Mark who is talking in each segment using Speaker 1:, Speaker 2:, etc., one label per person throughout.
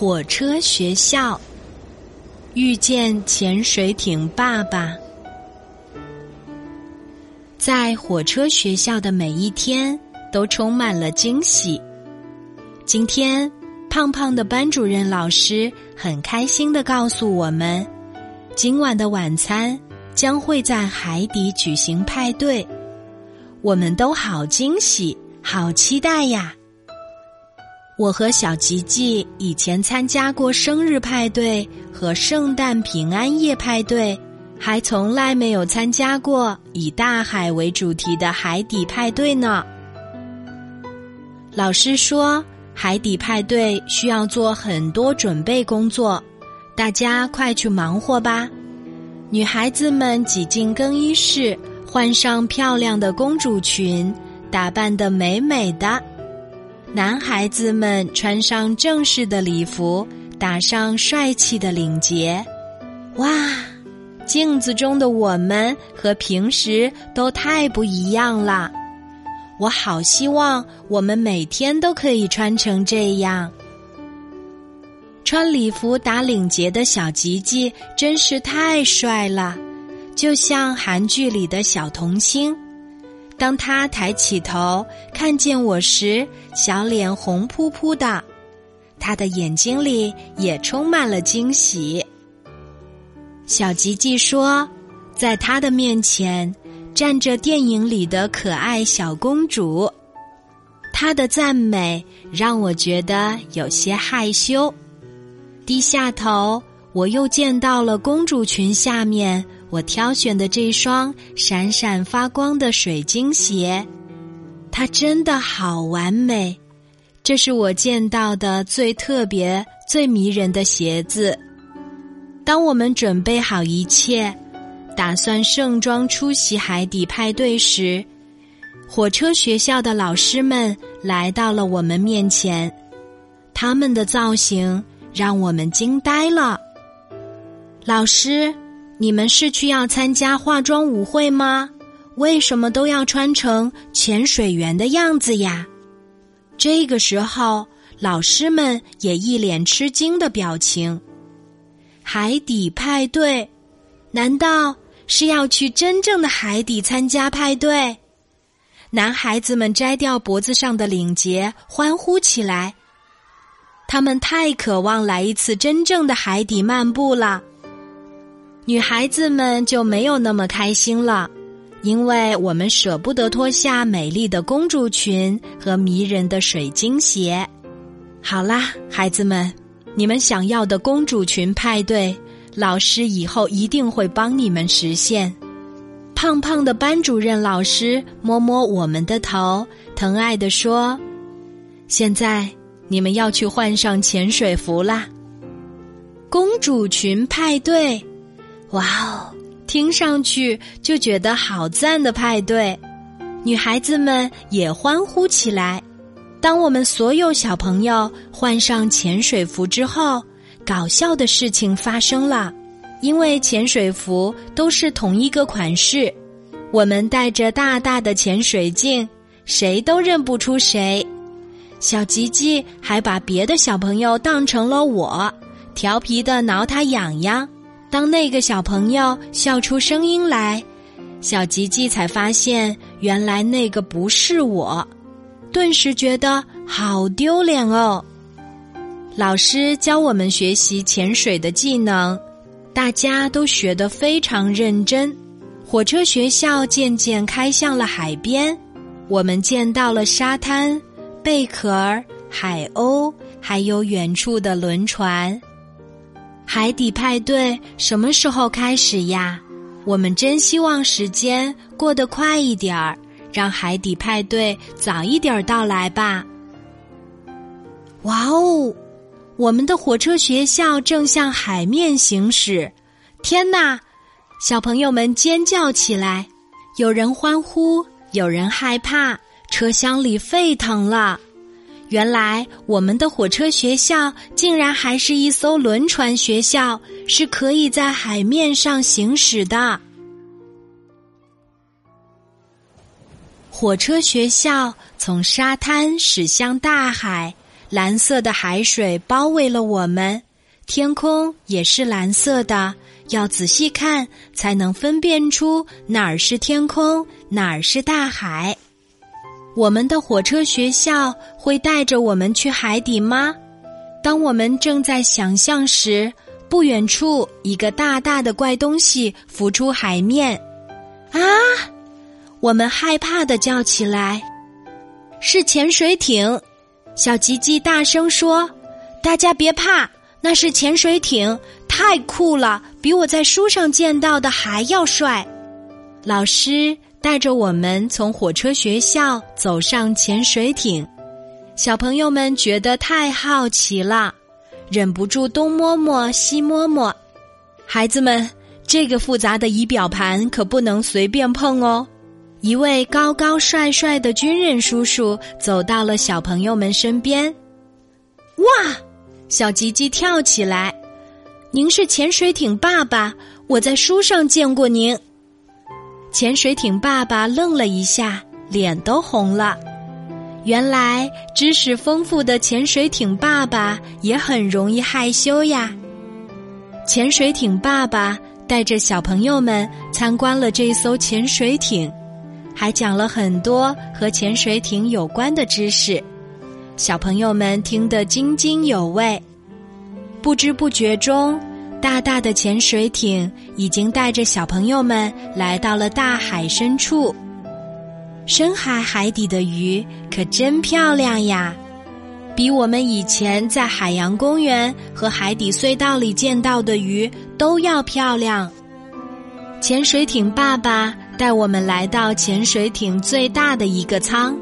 Speaker 1: 火车学校遇见潜水艇爸爸，在火车学校的每一天都充满了惊喜。今天，胖胖的班主任老师很开心的告诉我们，今晚的晚餐将会在海底举行派对。我们都好惊喜，好期待呀！我和小吉吉以前参加过生日派对和圣诞平安夜派对，还从来没有参加过以大海为主题的海底派对呢。老师说，海底派对需要做很多准备工作，大家快去忙活吧。女孩子们挤进更衣室，换上漂亮的公主裙，打扮得美美的。男孩子们穿上正式的礼服，打上帅气的领结。哇，镜子中的我们和平时都太不一样了。我好希望我们每天都可以穿成这样。穿礼服打领结的小吉吉真是太帅了，就像韩剧里的小童星。当他抬起头看见我时，小脸红扑扑的，他的眼睛里也充满了惊喜。小吉吉说，在他的面前站着电影里的可爱小公主，他的赞美让我觉得有些害羞。低下头，我又见到了公主裙下面。我挑选的这双闪闪发光的水晶鞋，它真的好完美。这是我见到的最特别、最迷人的鞋子。当我们准备好一切，打算盛装出席海底派对时，火车学校的老师们来到了我们面前。他们的造型让我们惊呆了。老师。你们是去要参加化妆舞会吗？为什么都要穿成潜水员的样子呀？这个时候，老师们也一脸吃惊的表情。海底派对，难道是要去真正的海底参加派对？男孩子们摘掉脖子上的领结，欢呼起来。他们太渴望来一次真正的海底漫步了。女孩子们就没有那么开心了，因为我们舍不得脱下美丽的公主裙和迷人的水晶鞋。好啦，孩子们，你们想要的公主裙派对，老师以后一定会帮你们实现。胖胖的班主任老师摸摸我们的头，疼爱地说：“现在你们要去换上潜水服啦，公主裙派对。”哇哦，听上去就觉得好赞的派对，女孩子们也欢呼起来。当我们所有小朋友换上潜水服之后，搞笑的事情发生了，因为潜水服都是同一个款式，我们戴着大大的潜水镜，谁都认不出谁。小吉吉还把别的小朋友当成了我，调皮的挠他痒痒。当那个小朋友笑出声音来，小吉吉才发现原来那个不是我，顿时觉得好丢脸哦。老师教我们学习潜水的技能，大家都学得非常认真。火车学校渐渐开向了海边，我们见到了沙滩、贝壳、海鸥，还有远处的轮船。海底派对什么时候开始呀？我们真希望时间过得快一点儿，让海底派对早一点到来吧。哇哦，我们的火车学校正向海面行驶！天哪，小朋友们尖叫起来，有人欢呼，有人害怕，车厢里沸腾了。原来我们的火车学校竟然还是一艘轮船学校，是可以在海面上行驶的。火车学校从沙滩驶向大海，蓝色的海水包围了我们，天空也是蓝色的。要仔细看，才能分辨出哪儿是天空，哪儿是大海。我们的火车学校会带着我们去海底吗？当我们正在想象时，不远处一个大大的怪东西浮出海面。啊！我们害怕的叫起来：“是潜水艇！”小吉吉大声说：“大家别怕，那是潜水艇，太酷了，比我在书上见到的还要帅。”老师带着我们从火车学校走上潜水艇，小朋友们觉得太好奇了，忍不住东摸摸西摸摸。孩子们，这个复杂的仪表盘可不能随便碰哦。一位高高帅帅的军人叔叔走到了小朋友们身边。哇！小吉吉跳起来：“您是潜水艇爸爸，我在书上见过您。”潜水艇爸爸愣了一下，脸都红了。原来知识丰富的潜水艇爸爸也很容易害羞呀。潜水艇爸爸带着小朋友们参观了这艘潜水艇。还讲了很多和潜水艇有关的知识，小朋友们听得津津有味。不知不觉中，大大的潜水艇已经带着小朋友们来到了大海深处。深海海底的鱼可真漂亮呀，比我们以前在海洋公园和海底隧道里见到的鱼都要漂亮。潜水艇爸爸。带我们来到潜水艇最大的一个舱，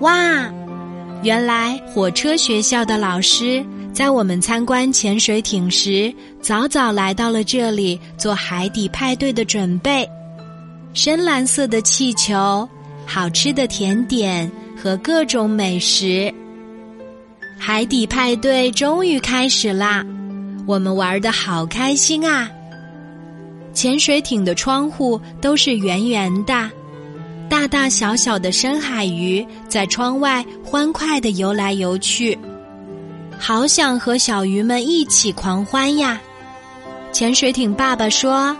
Speaker 1: 哇！原来火车学校的老师在我们参观潜水艇时，早早来到了这里做海底派对的准备。深蓝色的气球，好吃的甜点和各种美食，海底派对终于开始啦！我们玩的好开心啊！潜水艇的窗户都是圆圆的，大大小小的深海鱼在窗外欢快的游来游去，好想和小鱼们一起狂欢呀！潜水艇爸爸说：“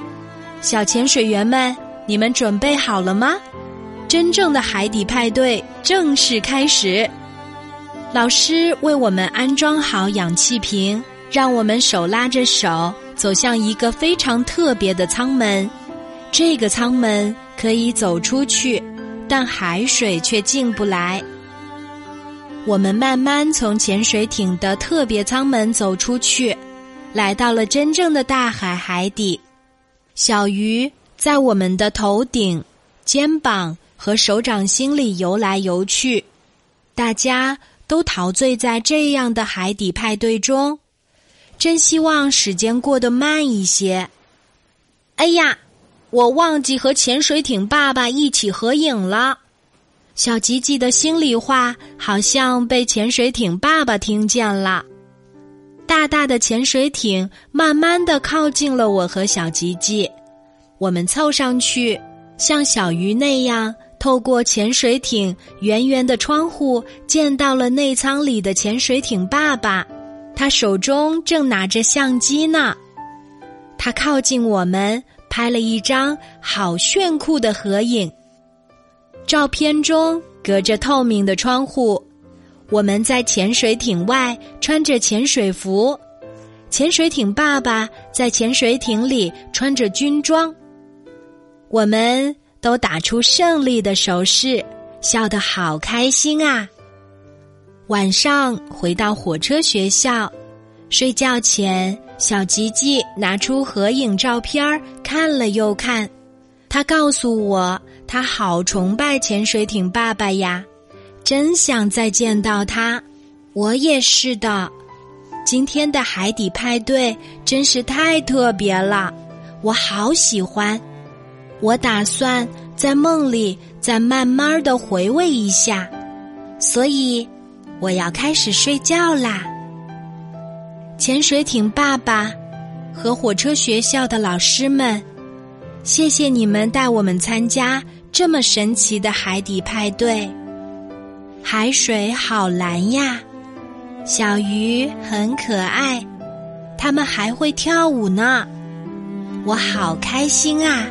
Speaker 1: 小潜水员们，你们准备好了吗？真正的海底派对正式开始。”老师为我们安装好氧气瓶，让我们手拉着手。走向一个非常特别的舱门，这个舱门可以走出去，但海水却进不来。我们慢慢从潜水艇的特别舱门走出去，来到了真正的大海海底。小鱼在我们的头顶、肩膀和手掌心里游来游去，大家都陶醉在这样的海底派对中。真希望时间过得慢一些。哎呀，我忘记和潜水艇爸爸一起合影了。小吉吉的心里话好像被潜水艇爸爸听见了。大大的潜水艇慢慢的靠近了我和小吉吉，我们凑上去，像小鱼那样，透过潜水艇圆圆的窗户，见到了内舱里的潜水艇爸爸。他手中正拿着相机呢，他靠近我们，拍了一张好炫酷的合影。照片中隔着透明的窗户，我们在潜水艇外穿着潜水服，潜水艇爸爸在潜水艇里穿着军装。我们都打出胜利的手势，笑得好开心啊！晚上回到火车学校，睡觉前，小吉吉拿出合影照片看了又看。他告诉我，他好崇拜潜水艇爸爸呀，真想再见到他。我也是的。今天的海底派对真是太特别了，我好喜欢。我打算在梦里再慢慢的回味一下，所以。我要开始睡觉啦！潜水艇爸爸和火车学校的老师们，谢谢你们带我们参加这么神奇的海底派对。海水好蓝呀，小鱼很可爱，它们还会跳舞呢，我好开心啊！